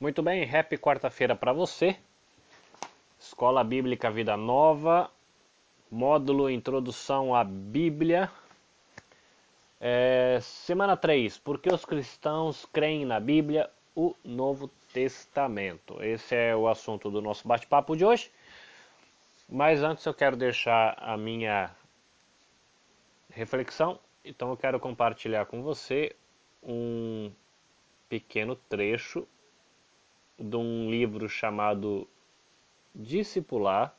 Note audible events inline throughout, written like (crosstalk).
Muito bem, happy quarta-feira para você. Escola Bíblica Vida Nova, módulo Introdução à Bíblia. É, semana 3, por que os cristãos creem na Bíblia, o Novo Testamento? Esse é o assunto do nosso bate-papo de hoje. Mas antes eu quero deixar a minha reflexão, então eu quero compartilhar com você um pequeno trecho de um livro chamado Discipular,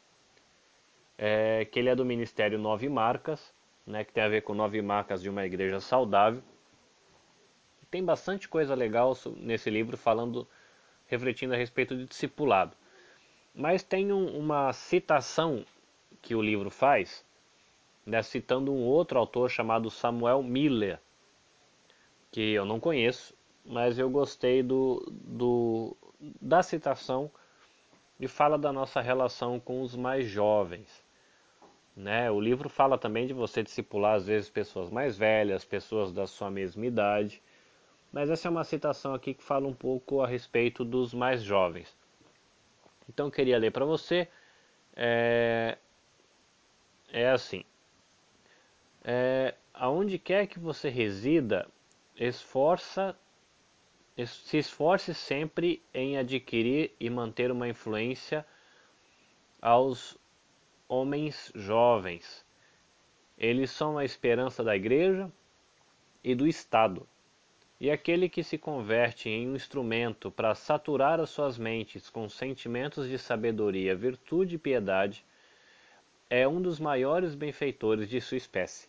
é, que ele é do Ministério Nove Marcas, né, que tem a ver com nove marcas de uma igreja saudável. Tem bastante coisa legal nesse livro falando, refletindo a respeito de discipulado. Mas tem um, uma citação que o livro faz, né, citando um outro autor chamado Samuel Miller, que eu não conheço, mas eu gostei do, do, da citação e fala da nossa relação com os mais jovens. Né? O livro fala também de você discipular às vezes pessoas mais velhas, pessoas da sua mesma idade, mas essa é uma citação aqui que fala um pouco a respeito dos mais jovens. Então eu queria ler para você. É, é assim: é, aonde quer que você resida, esforça se esforce sempre em adquirir e manter uma influência aos homens jovens. Eles são a esperança da igreja e do Estado. E aquele que se converte em um instrumento para saturar as suas mentes com sentimentos de sabedoria, virtude e piedade, é um dos maiores benfeitores de sua espécie.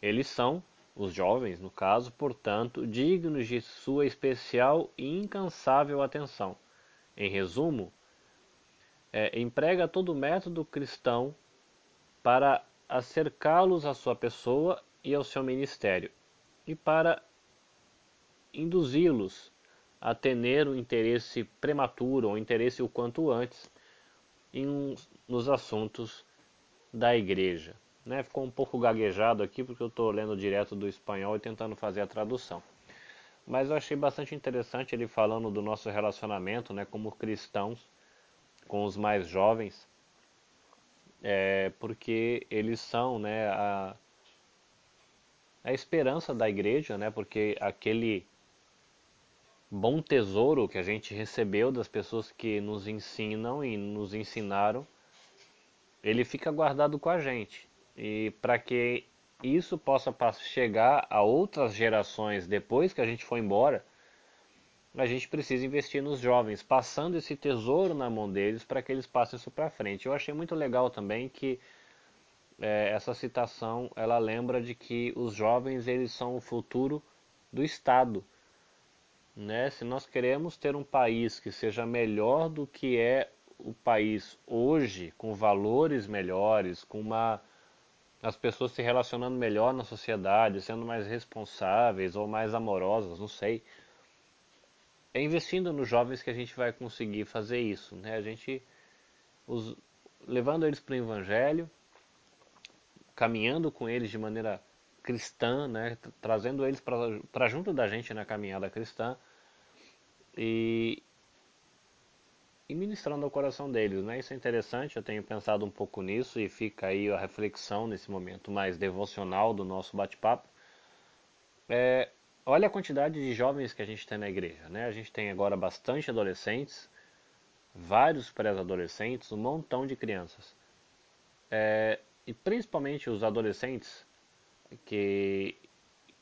Eles são, os jovens, no caso, portanto, dignos de sua especial e incansável atenção. Em resumo, é, emprega todo método cristão para acercá-los à sua pessoa e ao seu ministério, e para induzi-los a ter um interesse prematuro ou interesse o quanto antes em, nos assuntos da igreja. Né? Ficou um pouco gaguejado aqui porque eu estou lendo direto do espanhol e tentando fazer a tradução. Mas eu achei bastante interessante ele falando do nosso relacionamento né, como cristãos com os mais jovens, é, porque eles são né, a, a esperança da igreja, né, porque aquele bom tesouro que a gente recebeu das pessoas que nos ensinam e nos ensinaram, ele fica guardado com a gente. E para que isso possa chegar a outras gerações depois que a gente for embora, a gente precisa investir nos jovens, passando esse tesouro na mão deles para que eles passem isso para frente. Eu achei muito legal também que é, essa citação ela lembra de que os jovens eles são o futuro do Estado. Né? Se nós queremos ter um país que seja melhor do que é o país hoje, com valores melhores, com uma as pessoas se relacionando melhor na sociedade, sendo mais responsáveis ou mais amorosas, não sei. É investindo nos jovens que a gente vai conseguir fazer isso, né? A gente os, levando eles para o evangelho, caminhando com eles de maneira cristã, né? Trazendo eles para junto da gente na caminhada cristã e e ministrando ao coração deles, né? Isso é interessante, eu tenho pensado um pouco nisso e fica aí a reflexão nesse momento mais devocional do nosso bate-papo. É, olha a quantidade de jovens que a gente tem na igreja, né? A gente tem agora bastante adolescentes, vários pré-adolescentes, um montão de crianças. É, e principalmente os adolescentes, que,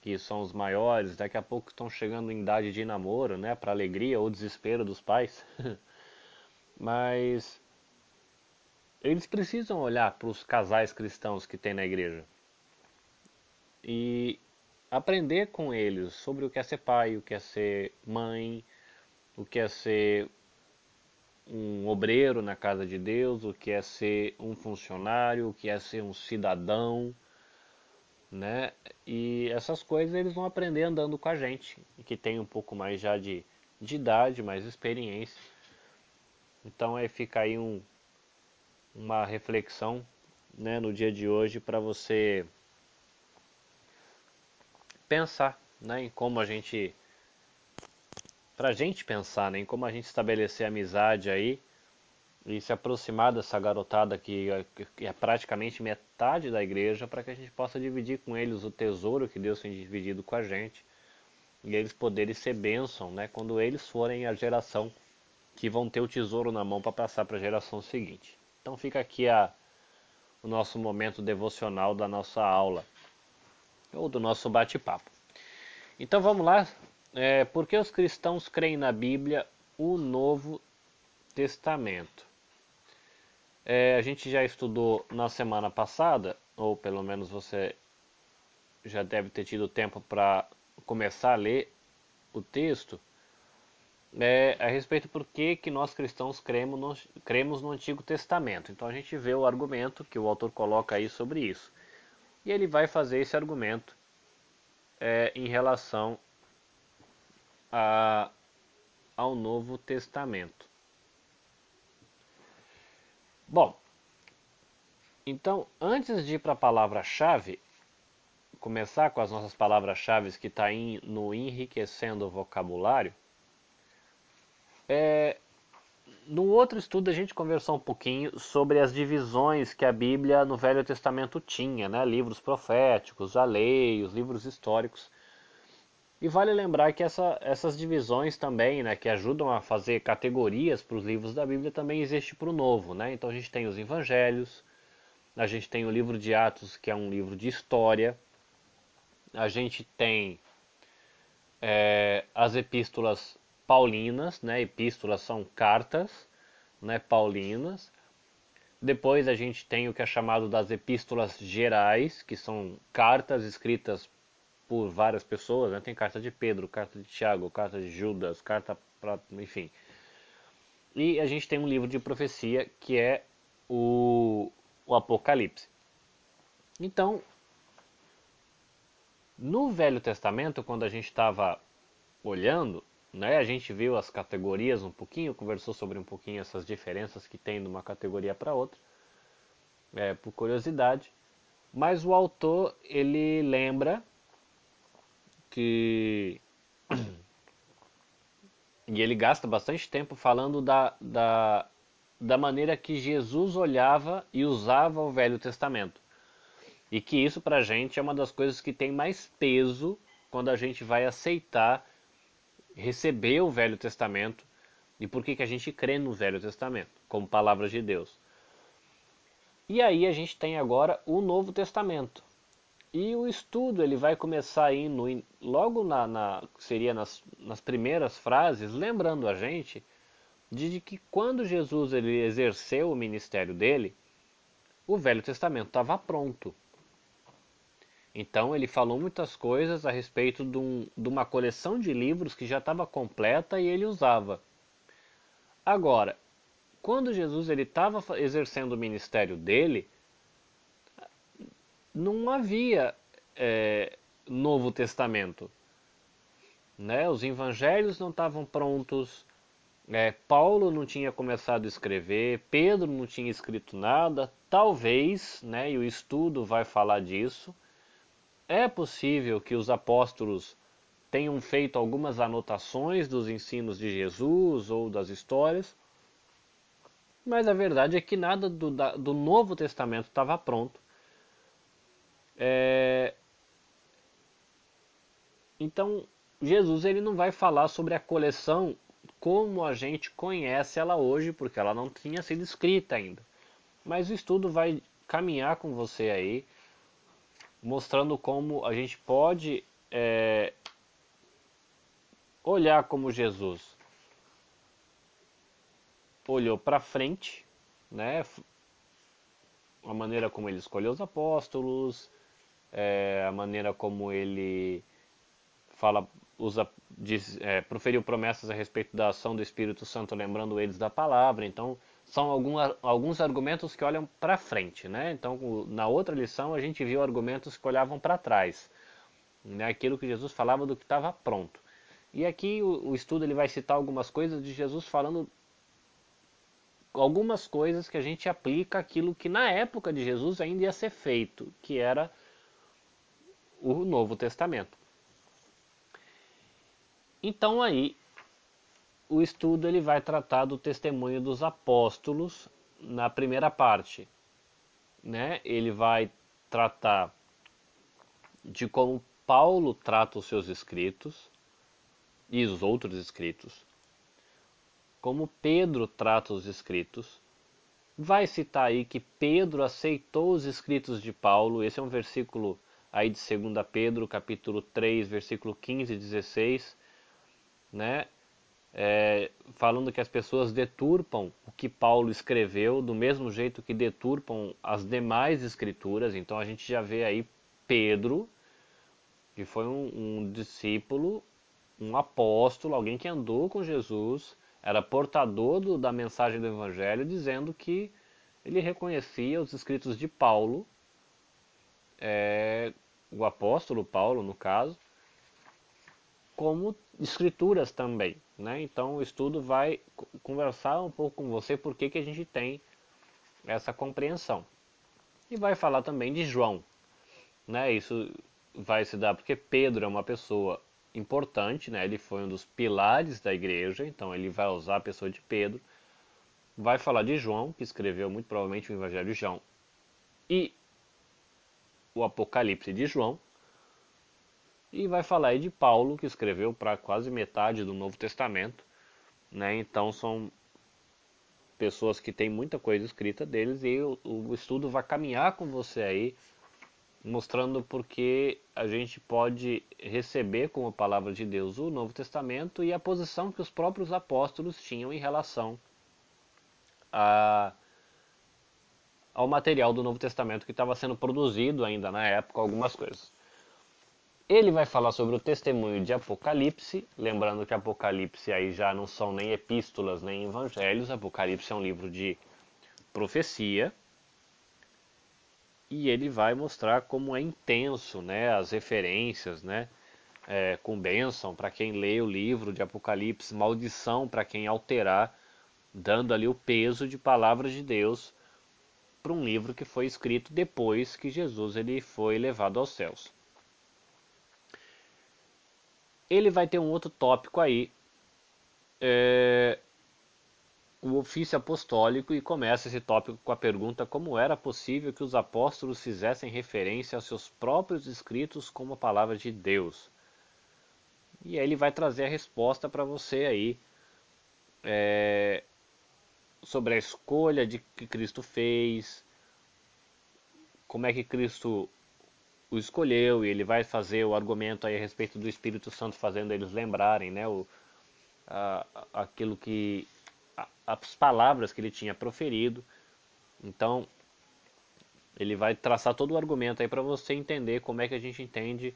que são os maiores, daqui a pouco estão chegando em idade de namoro, né? Para alegria ou desespero dos pais. (laughs) Mas eles precisam olhar para os casais cristãos que tem na igreja e aprender com eles sobre o que é ser pai, o que é ser mãe, o que é ser um obreiro na casa de Deus, o que é ser um funcionário, o que é ser um cidadão, né? E essas coisas eles vão aprender andando com a gente, que tem um pouco mais já de, de idade, mais experiência. Então aí fica aí um, uma reflexão né, no dia de hoje para você pensar né, em como a gente para a gente pensar né, em como a gente estabelecer amizade aí e se aproximar dessa garotada que, que é praticamente metade da igreja para que a gente possa dividir com eles o tesouro que Deus tem dividido com a gente e eles poderem ser bênção né, quando eles forem a geração que vão ter o tesouro na mão para passar para a geração seguinte. Então fica aqui a, o nosso momento devocional da nossa aula ou do nosso bate-papo. Então vamos lá. É, por que os cristãos creem na Bíblia, o Novo Testamento? É, a gente já estudou na semana passada, ou pelo menos você já deve ter tido tempo para começar a ler o texto, é, a respeito por que, que nós cristãos cremos no, cremos no Antigo Testamento. Então a gente vê o argumento que o autor coloca aí sobre isso. E ele vai fazer esse argumento é, em relação a, ao Novo Testamento. Bom, então antes de ir para a palavra-chave, começar com as nossas palavras-chave que está no enriquecendo o vocabulário, é, no outro estudo a gente conversou um pouquinho sobre as divisões que a Bíblia no Velho Testamento tinha, né? livros proféticos, a lei, os livros históricos. E vale lembrar que essa, essas divisões também, né, que ajudam a fazer categorias para os livros da Bíblia, também existe para o Novo. Né? Então a gente tem os Evangelhos, a gente tem o livro de Atos, que é um livro de história, a gente tem é, as epístolas paulinas, né? Epístolas são cartas, né? Paulinas. Depois a gente tem o que é chamado das epístolas gerais, que são cartas escritas por várias pessoas, né? Tem carta de Pedro, carta de Tiago, carta de Judas, carta para, enfim. E a gente tem um livro de profecia que é o, o Apocalipse. Então, no Velho Testamento, quando a gente estava olhando, né? A gente viu as categorias um pouquinho, conversou sobre um pouquinho essas diferenças que tem de uma categoria para outra, é, por curiosidade. Mas o autor ele lembra que (clears throat) e ele gasta bastante tempo falando da, da, da maneira que Jesus olhava e usava o Velho Testamento. E que isso para a gente é uma das coisas que tem mais peso quando a gente vai aceitar receber o Velho Testamento e por que, que a gente crê no Velho Testamento como palavras de Deus. E aí a gente tem agora o Novo Testamento. E o estudo ele vai começar aí no, logo na, na seria nas, nas primeiras frases, lembrando a gente de que quando Jesus ele exerceu o ministério dele, o Velho Testamento estava pronto. Então ele falou muitas coisas a respeito de, um, de uma coleção de livros que já estava completa e ele usava. Agora, quando Jesus ele estava exercendo o ministério dele, não havia é, Novo Testamento. Né? Os evangelhos não estavam prontos, é, Paulo não tinha começado a escrever, Pedro não tinha escrito nada, talvez, né, e o estudo vai falar disso, é possível que os apóstolos tenham feito algumas anotações dos ensinos de Jesus ou das histórias, mas a verdade é que nada do, do Novo Testamento estava pronto. É... Então, Jesus ele não vai falar sobre a coleção como a gente conhece ela hoje, porque ela não tinha sido escrita ainda. Mas o estudo vai caminhar com você aí mostrando como a gente pode é, olhar como Jesus olhou para frente, né? A maneira como ele escolheu os apóstolos, é, a maneira como ele fala, usa, diz, é, proferiu promessas a respeito da ação do Espírito Santo, lembrando eles da palavra. Então, são algum, alguns argumentos que olham para frente, né? Então, na outra lição a gente viu argumentos que olhavam para trás, né? Aquilo que Jesus falava do que estava pronto. E aqui o, o, estudo ele vai citar algumas coisas de Jesus falando algumas coisas que a gente aplica aquilo que na época de Jesus ainda ia ser feito, que era o Novo Testamento. Então aí o estudo ele vai tratar do testemunho dos apóstolos na primeira parte, né? Ele vai tratar de como Paulo trata os seus escritos e os outros escritos, como Pedro trata os escritos. Vai citar aí que Pedro aceitou os escritos de Paulo, esse é um versículo aí de 2 Pedro, capítulo 3, versículo 15 e 16, né? É, falando que as pessoas deturpam o que Paulo escreveu do mesmo jeito que deturpam as demais escrituras. Então a gente já vê aí Pedro, que foi um, um discípulo, um apóstolo, alguém que andou com Jesus, era portador do, da mensagem do Evangelho, dizendo que ele reconhecia os escritos de Paulo, é, o apóstolo Paulo, no caso, como escrituras também. Né? Então o estudo vai conversar um pouco com você por que, que a gente tem essa compreensão. E vai falar também de João. Né? Isso vai se dar porque Pedro é uma pessoa importante, né? ele foi um dos pilares da igreja, então ele vai usar a pessoa de Pedro. Vai falar de João, que escreveu muito provavelmente o Evangelho de João, e o Apocalipse de João, e vai falar aí de Paulo, que escreveu para quase metade do Novo Testamento. Né? Então são pessoas que têm muita coisa escrita deles e o, o estudo vai caminhar com você aí, mostrando porque a gente pode receber como palavra de Deus o Novo Testamento e a posição que os próprios apóstolos tinham em relação a, ao material do Novo Testamento que estava sendo produzido ainda na época, algumas coisas. Ele vai falar sobre o testemunho de Apocalipse, lembrando que Apocalipse aí já não são nem epístolas nem evangelhos, Apocalipse é um livro de profecia. E ele vai mostrar como é intenso, né, as referências, né, é, com bênção para quem lê o livro de Apocalipse, maldição para quem alterar, dando ali o peso de palavras de Deus para um livro que foi escrito depois que Jesus ele foi levado aos céus ele vai ter um outro tópico aí, é, o ofício apostólico, e começa esse tópico com a pergunta como era possível que os apóstolos fizessem referência aos seus próprios escritos como a palavra de Deus. E aí ele vai trazer a resposta para você aí é, sobre a escolha de que Cristo fez, como é que Cristo o escolheu e ele vai fazer o argumento aí a respeito do Espírito Santo fazendo eles lembrarem, né, o, a, aquilo que a, as palavras que ele tinha proferido. Então, ele vai traçar todo o argumento aí para você entender como é que a gente entende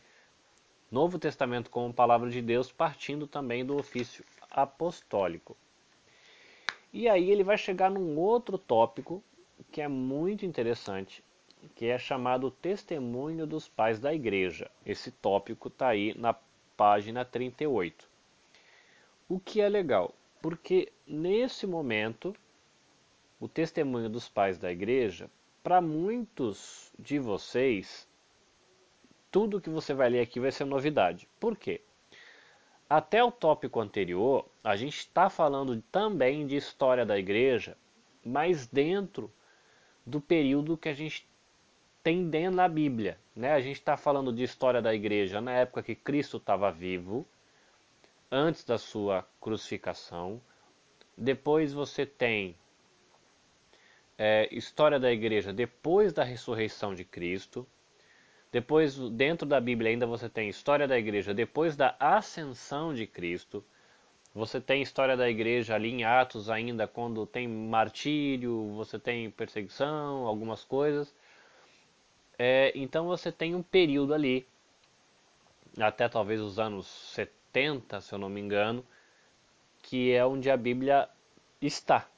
Novo Testamento como palavra de Deus, partindo também do ofício apostólico. E aí ele vai chegar num outro tópico que é muito interessante, que é chamado Testemunho dos Pais da Igreja. Esse tópico está aí na página 38. O que é legal? Porque nesse momento, o testemunho dos pais da igreja, para muitos de vocês, tudo que você vai ler aqui vai ser novidade. Por quê? Até o tópico anterior, a gente está falando também de história da igreja, mas dentro do período que a gente dentro da Bíblia. Né? A gente está falando de história da igreja na época que Cristo estava vivo, antes da sua crucificação. Depois você tem é, história da igreja depois da ressurreição de Cristo. Depois, dentro da Bíblia, ainda você tem história da igreja depois da ascensão de Cristo. Você tem história da igreja ali em Atos ainda, quando tem martírio, você tem perseguição, algumas coisas. É, então você tem um período ali, até talvez os anos 70, se eu não me engano, que é onde a Bíblia está.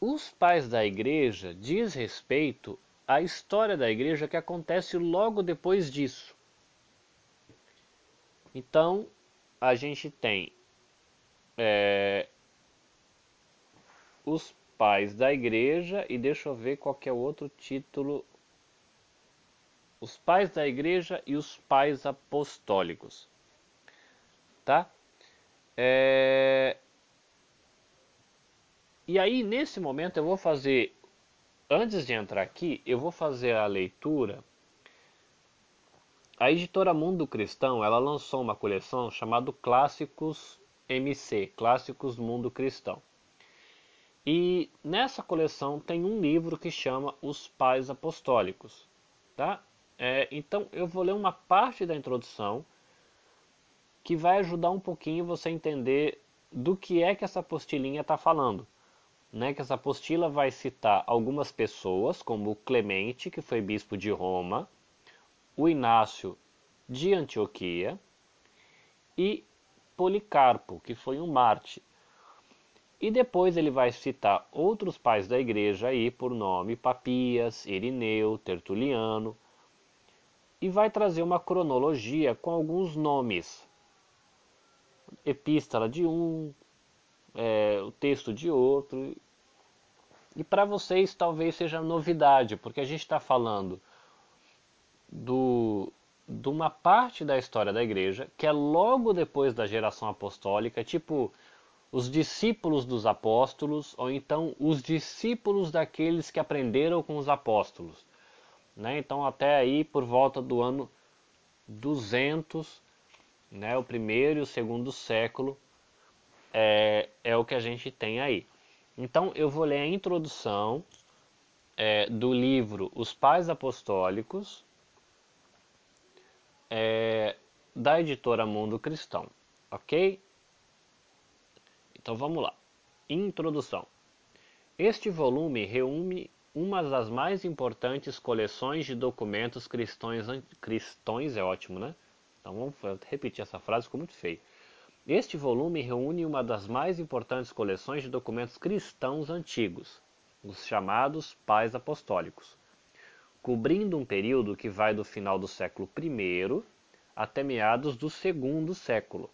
Os pais da igreja diz respeito à história da igreja que acontece logo depois disso. Então, a gente tem é, os pais da igreja e deixa eu ver qual é o outro título. Os pais da igreja e os pais apostólicos. Tá? É... E aí, nesse momento, eu vou fazer, antes de entrar aqui, eu vou fazer a leitura. A editora Mundo Cristão, ela lançou uma coleção chamada Clássicos MC, Clássicos Mundo Cristão. E nessa coleção tem um livro que chama Os Pais Apostólicos. Tá? É, então eu vou ler uma parte da introdução que vai ajudar um pouquinho você a entender do que é que essa apostilinha está falando. Né, que essa apostila vai citar algumas pessoas, como Clemente, que foi bispo de Roma, o Inácio de Antioquia e Policarpo, que foi um Marte. E depois ele vai citar outros pais da igreja aí por nome, Papias, Irineu, Tertuliano, e vai trazer uma cronologia com alguns nomes. Epístola de um, é, o texto de outro. E para vocês talvez seja novidade, porque a gente está falando do, de uma parte da história da igreja que é logo depois da geração apostólica, tipo os discípulos dos apóstolos, ou então os discípulos daqueles que aprenderam com os apóstolos. Né? Então, até aí, por volta do ano 200, né, o primeiro e o segundo século, é, é o que a gente tem aí. Então, eu vou ler a introdução é, do livro Os Pais Apostólicos, é, da editora Mundo Cristão, ok? Então vamos lá. Introdução. Este volume reúne uma das mais importantes coleções de documentos cristãos, cristões é ótimo, né? Então vamos repetir essa frase, ficou muito feio. Este volume reúne uma das mais importantes coleções de documentos cristãos antigos, os chamados Pais Apostólicos, cobrindo um período que vai do final do século I até meados do segundo século.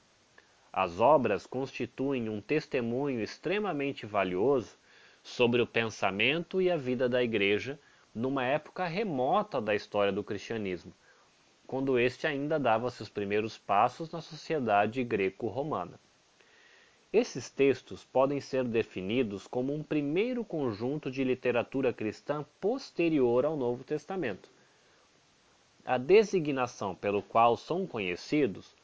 As obras constituem um testemunho extremamente valioso sobre o pensamento e a vida da Igreja numa época remota da história do cristianismo, quando este ainda dava seus primeiros passos na sociedade greco-romana. Esses textos podem ser definidos como um primeiro conjunto de literatura cristã posterior ao Novo Testamento. A designação pelo qual são conhecidos,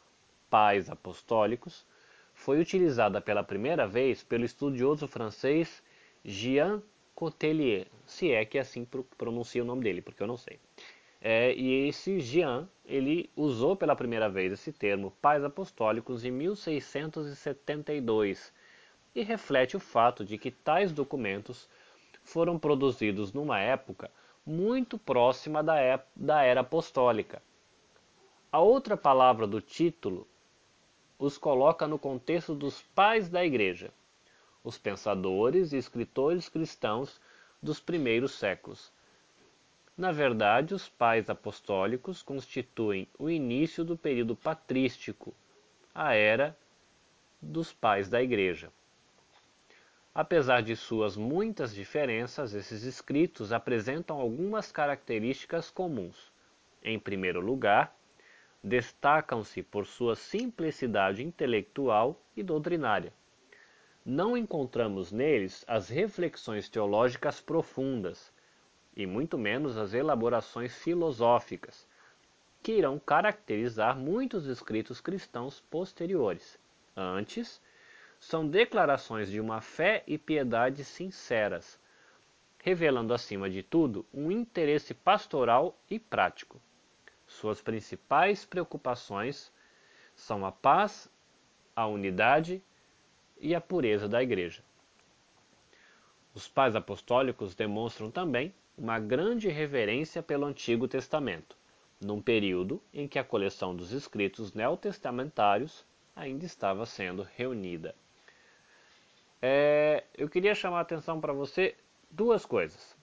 pais apostólicos, foi utilizada pela primeira vez pelo estudioso francês Jean Cotelier, se é que assim pronuncia o nome dele, porque eu não sei. É, e esse Jean, ele usou pela primeira vez esse termo pais apostólicos em 1672 e reflete o fato de que tais documentos foram produzidos numa época muito próxima da, da era apostólica. A outra palavra do título os coloca no contexto dos pais da igreja os pensadores e escritores cristãos dos primeiros séculos. Na verdade, os pais apostólicos constituem o início do período patrístico, a era dos pais da Igreja. Apesar de suas muitas diferenças, esses escritos apresentam algumas características comuns. Em primeiro lugar, destacam-se por sua simplicidade intelectual e doutrinária não encontramos neles as reflexões teológicas profundas, e muito menos as elaborações filosóficas, que irão caracterizar muitos escritos cristãos posteriores. Antes, são declarações de uma fé e piedade sinceras, revelando acima de tudo um interesse pastoral e prático. Suas principais preocupações são a paz, a unidade e a pureza da Igreja. Os pais apostólicos demonstram também uma grande reverência pelo Antigo Testamento, num período em que a coleção dos escritos neotestamentários ainda estava sendo reunida. É, eu queria chamar a atenção para você duas coisas.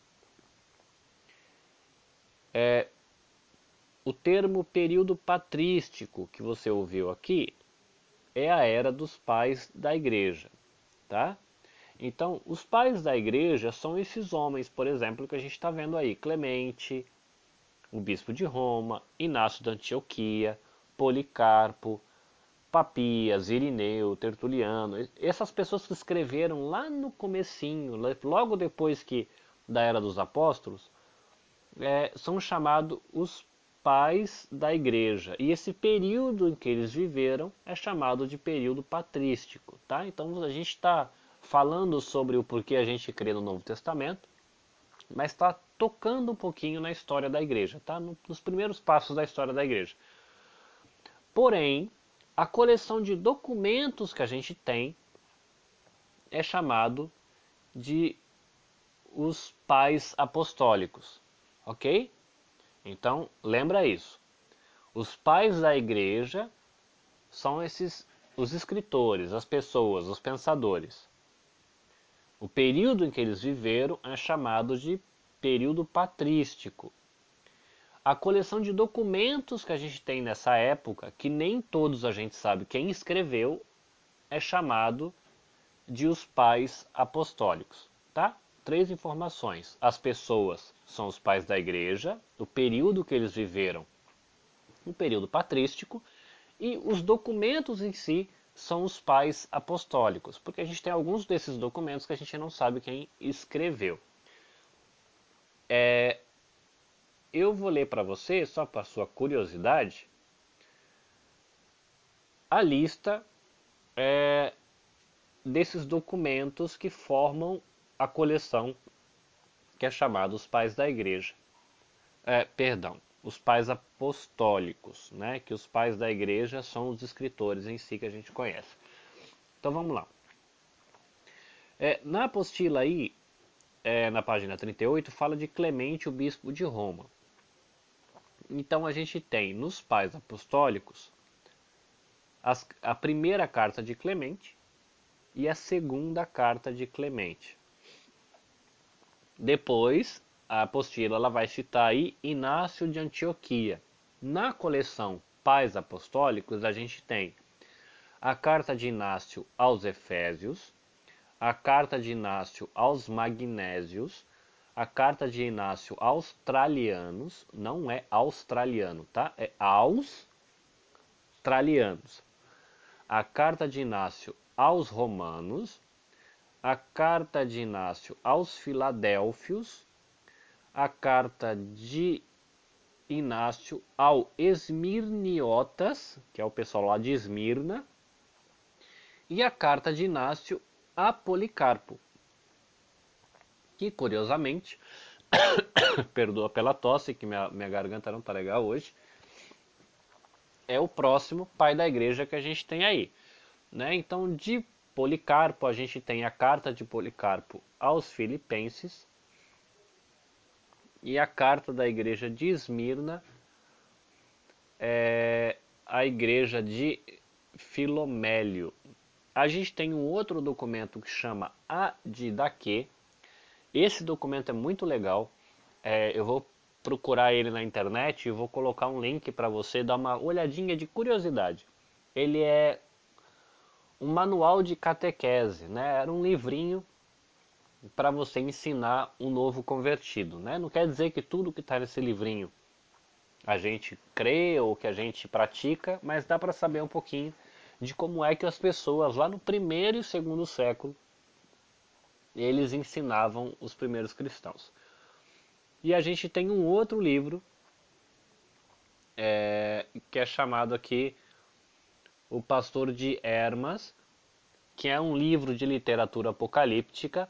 É, o termo período patrístico que você ouviu aqui é a era dos pais da igreja, tá? Então, os pais da igreja são esses homens, por exemplo, que a gente está vendo aí: Clemente, o bispo de Roma, Inácio da Antioquia, Policarpo, Papias, Irineu, Tertuliano, essas pessoas que escreveram lá no comecinho, logo depois que da era dos apóstolos, é, são chamados os pais da igreja. E esse período em que eles viveram é chamado de período patrístico. Tá? Então a gente está falando sobre o porquê a gente crê no Novo Testamento, mas está tocando um pouquinho na história da igreja, tá? nos primeiros passos da história da igreja. Porém, a coleção de documentos que a gente tem é chamado de os pais apostólicos, ok? Então, lembra isso. Os pais da igreja são esses os escritores, as pessoas, os pensadores. O período em que eles viveram é chamado de período patrístico. A coleção de documentos que a gente tem nessa época, que nem todos a gente sabe quem escreveu, é chamado de os pais apostólicos, tá? Três informações. As pessoas são os pais da igreja, o período que eles viveram, o período patrístico, e os documentos em si são os pais apostólicos, porque a gente tem alguns desses documentos que a gente não sabe quem escreveu. É, eu vou ler para você, só para sua curiosidade, a lista é, desses documentos que formam a coleção que é chamada Os Pais da Igreja. É, perdão, os pais apostólicos, né? que os pais da igreja são os escritores em si que a gente conhece. Então vamos lá. É, na apostila aí, é, na página 38, fala de Clemente, o bispo de Roma. Então a gente tem nos pais apostólicos as, a primeira carta de Clemente e a segunda carta de Clemente. Depois, a apostila ela vai citar aí Inácio de Antioquia. Na coleção Pais Apostólicos, a gente tem a carta de Inácio aos Efésios, a carta de Inácio aos Magnésios, a carta de Inácio aos Tralianos, não é australiano, tá? É aos Tralianos. A carta de Inácio aos Romanos, a carta de Inácio aos Filadélfios, a carta de Inácio ao Esmirniotas, que é o pessoal lá de Esmirna, e a carta de Inácio a Policarpo, que curiosamente, (coughs) perdoa pela tosse, que minha, minha garganta não está legal hoje, é o próximo pai da igreja que a gente tem aí. Né? Então, de Policarpo, a gente tem a carta de Policarpo aos Filipenses e a carta da igreja de Esmirna, é, a igreja de Filomélio, a gente tem um outro documento que chama A de Daque. Esse documento é muito legal. É, eu vou procurar ele na internet e vou colocar um link para você dar uma olhadinha de curiosidade. Ele é um manual de catequese, né? Era um livrinho para você ensinar um novo convertido, né? Não quer dizer que tudo que está nesse livrinho a gente crê ou que a gente pratica, mas dá para saber um pouquinho de como é que as pessoas lá no primeiro e segundo século eles ensinavam os primeiros cristãos. E a gente tem um outro livro é, que é chamado aqui O Pastor de Hermas, que é um livro de literatura apocalíptica,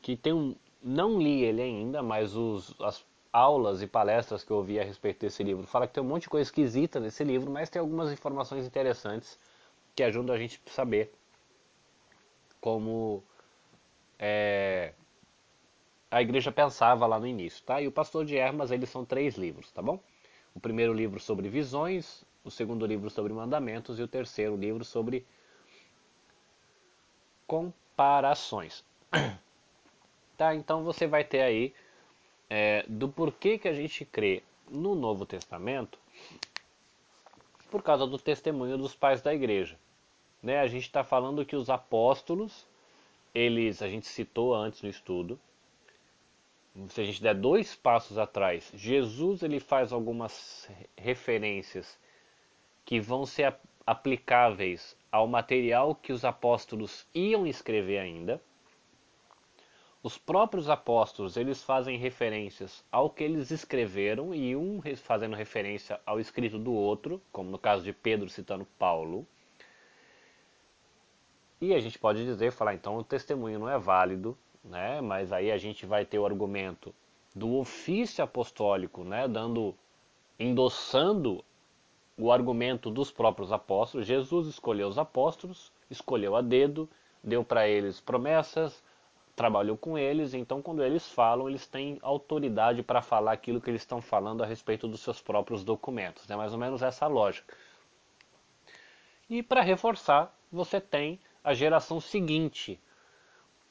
que tem um, não li ele ainda, mas os, as aulas e palestras que eu ouvi a respeito desse livro. Fala que tem um monte de coisa esquisita nesse livro, mas tem algumas informações interessantes que ajudam a gente a saber como é, a igreja pensava lá no início, tá? E o Pastor de Hermas, eles são três livros, tá bom? O primeiro livro sobre visões, o segundo livro sobre mandamentos e o terceiro livro sobre comparações. (clears throat) Tá? Então você vai ter aí é, do porquê que a gente crê no Novo Testamento por causa do testemunho dos pais da igreja. Né? A gente está falando que os apóstolos, eles, a gente citou antes no estudo, se a gente der dois passos atrás, Jesus ele faz algumas referências que vão ser aplicáveis ao material que os apóstolos iam escrever ainda. Os próprios apóstolos, eles fazem referências ao que eles escreveram e um fazendo referência ao escrito do outro, como no caso de Pedro citando Paulo. E a gente pode dizer, falar, então o testemunho não é válido, né? Mas aí a gente vai ter o argumento do ofício apostólico, né, dando endossando o argumento dos próprios apóstolos. Jesus escolheu os apóstolos, escolheu a dedo, deu para eles promessas, trabalhou com eles, então quando eles falam, eles têm autoridade para falar aquilo que eles estão falando a respeito dos seus próprios documentos. É né? mais ou menos essa lógica. E para reforçar, você tem a geração seguinte.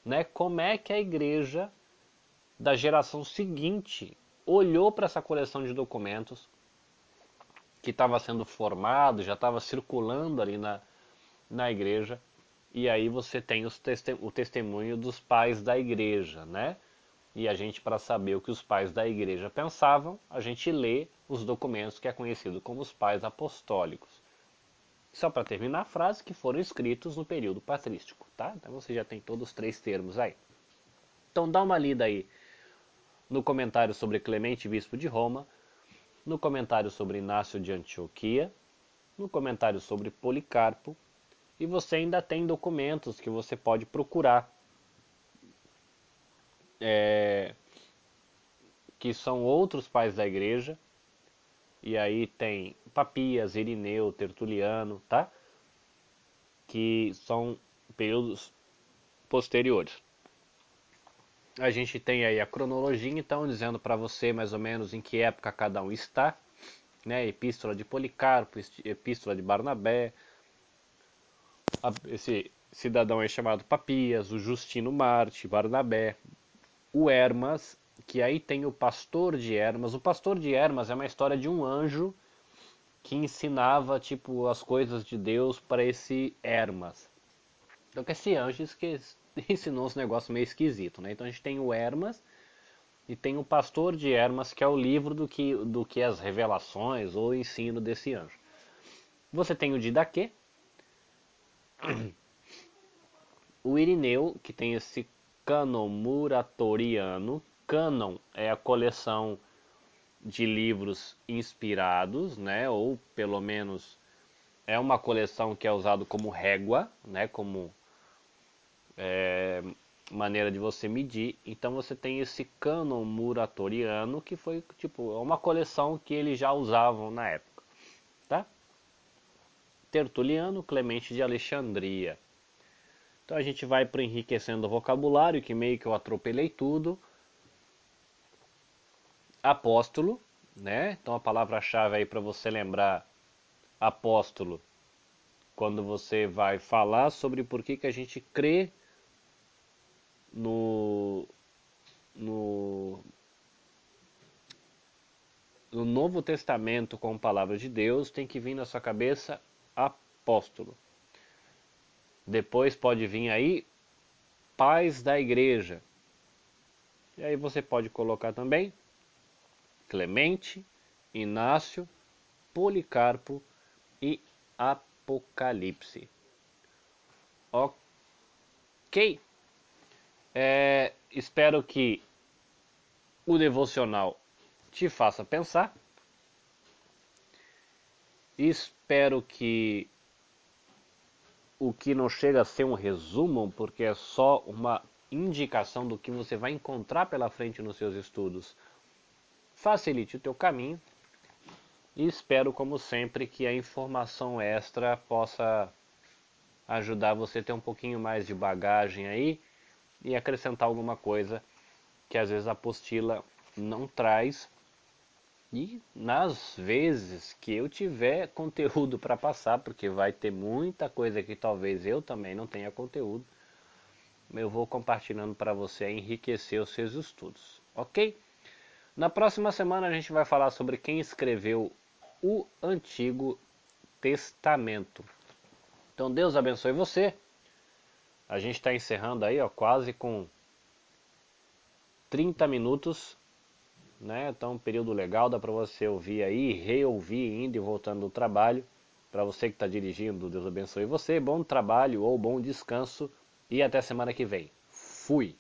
Né? Como é que a igreja da geração seguinte olhou para essa coleção de documentos que estava sendo formado, já estava circulando ali na, na igreja, e aí você tem teste o testemunho dos pais da igreja, né? E a gente, para saber o que os pais da igreja pensavam, a gente lê os documentos que é conhecido como os pais apostólicos. Só para terminar a frase, que foram escritos no período patrístico, tá? Então você já tem todos os três termos aí. Então dá uma lida aí no comentário sobre Clemente Bispo de Roma, no comentário sobre Inácio de Antioquia, no comentário sobre Policarpo, e você ainda tem documentos que você pode procurar, é, que são outros pais da igreja, e aí tem Papias, Irineu, Tertuliano, tá? Que são períodos posteriores a gente tem aí a cronologia, então, dizendo para você mais ou menos em que época cada um está, né? Epístola de Policarpo, Epístola de Barnabé, esse cidadão é chamado Papias, o Justino Marte, Barnabé, o Hermas, que aí tem o pastor de Hermas. O pastor de Hermas é uma história de um anjo que ensinava tipo as coisas de Deus para esse Hermas. Então que esse anjo que (laughs) ensinou uns negócios meio esquisito, né? Então a gente tem o Hermas e tem o Pastor de Hermas, que é o livro do que, do que as revelações ou ensino desse anjo. Você tem o Didaquê, (clears throat) o Irineu, que tem esse Canon Muratoriano. Canon é a coleção de livros inspirados, né? Ou pelo menos é uma coleção que é usado como régua, né? Como é, maneira de você medir. Então você tem esse cânon muratoriano que foi tipo é uma coleção que eles já usavam na época, tá? Tertuliano, Clemente de Alexandria. Então a gente vai para enriquecendo o vocabulário, que meio que eu atropelei tudo. Apóstolo, né? Então a palavra-chave aí para você lembrar apóstolo, quando você vai falar sobre por que, que a gente crê no, no, no Novo Testamento com a palavra de Deus, tem que vir na sua cabeça apóstolo. Depois pode vir aí pais da igreja. E aí você pode colocar também Clemente, Inácio, Policarpo e Apocalipse. Ok? É, espero que o devocional te faça pensar. Espero que o que não chega a ser um resumo, porque é só uma indicação do que você vai encontrar pela frente nos seus estudos, facilite o teu caminho. E espero, como sempre, que a informação extra possa ajudar você a ter um pouquinho mais de bagagem aí e acrescentar alguma coisa que às vezes a apostila não traz. E nas vezes que eu tiver (laughs) conteúdo para passar, porque vai ter muita coisa que talvez eu também não tenha conteúdo, eu vou compartilhando para você enriquecer os seus estudos, ok? Na próxima semana a gente vai falar sobre quem escreveu o Antigo Testamento. Então Deus abençoe você. A gente está encerrando aí, ó, quase com 30 minutos, né? Então, um período legal, dá para você ouvir aí, reouvir indo e voltando do trabalho. Para você que está dirigindo, Deus abençoe você. Bom trabalho ou bom descanso e até semana que vem. Fui!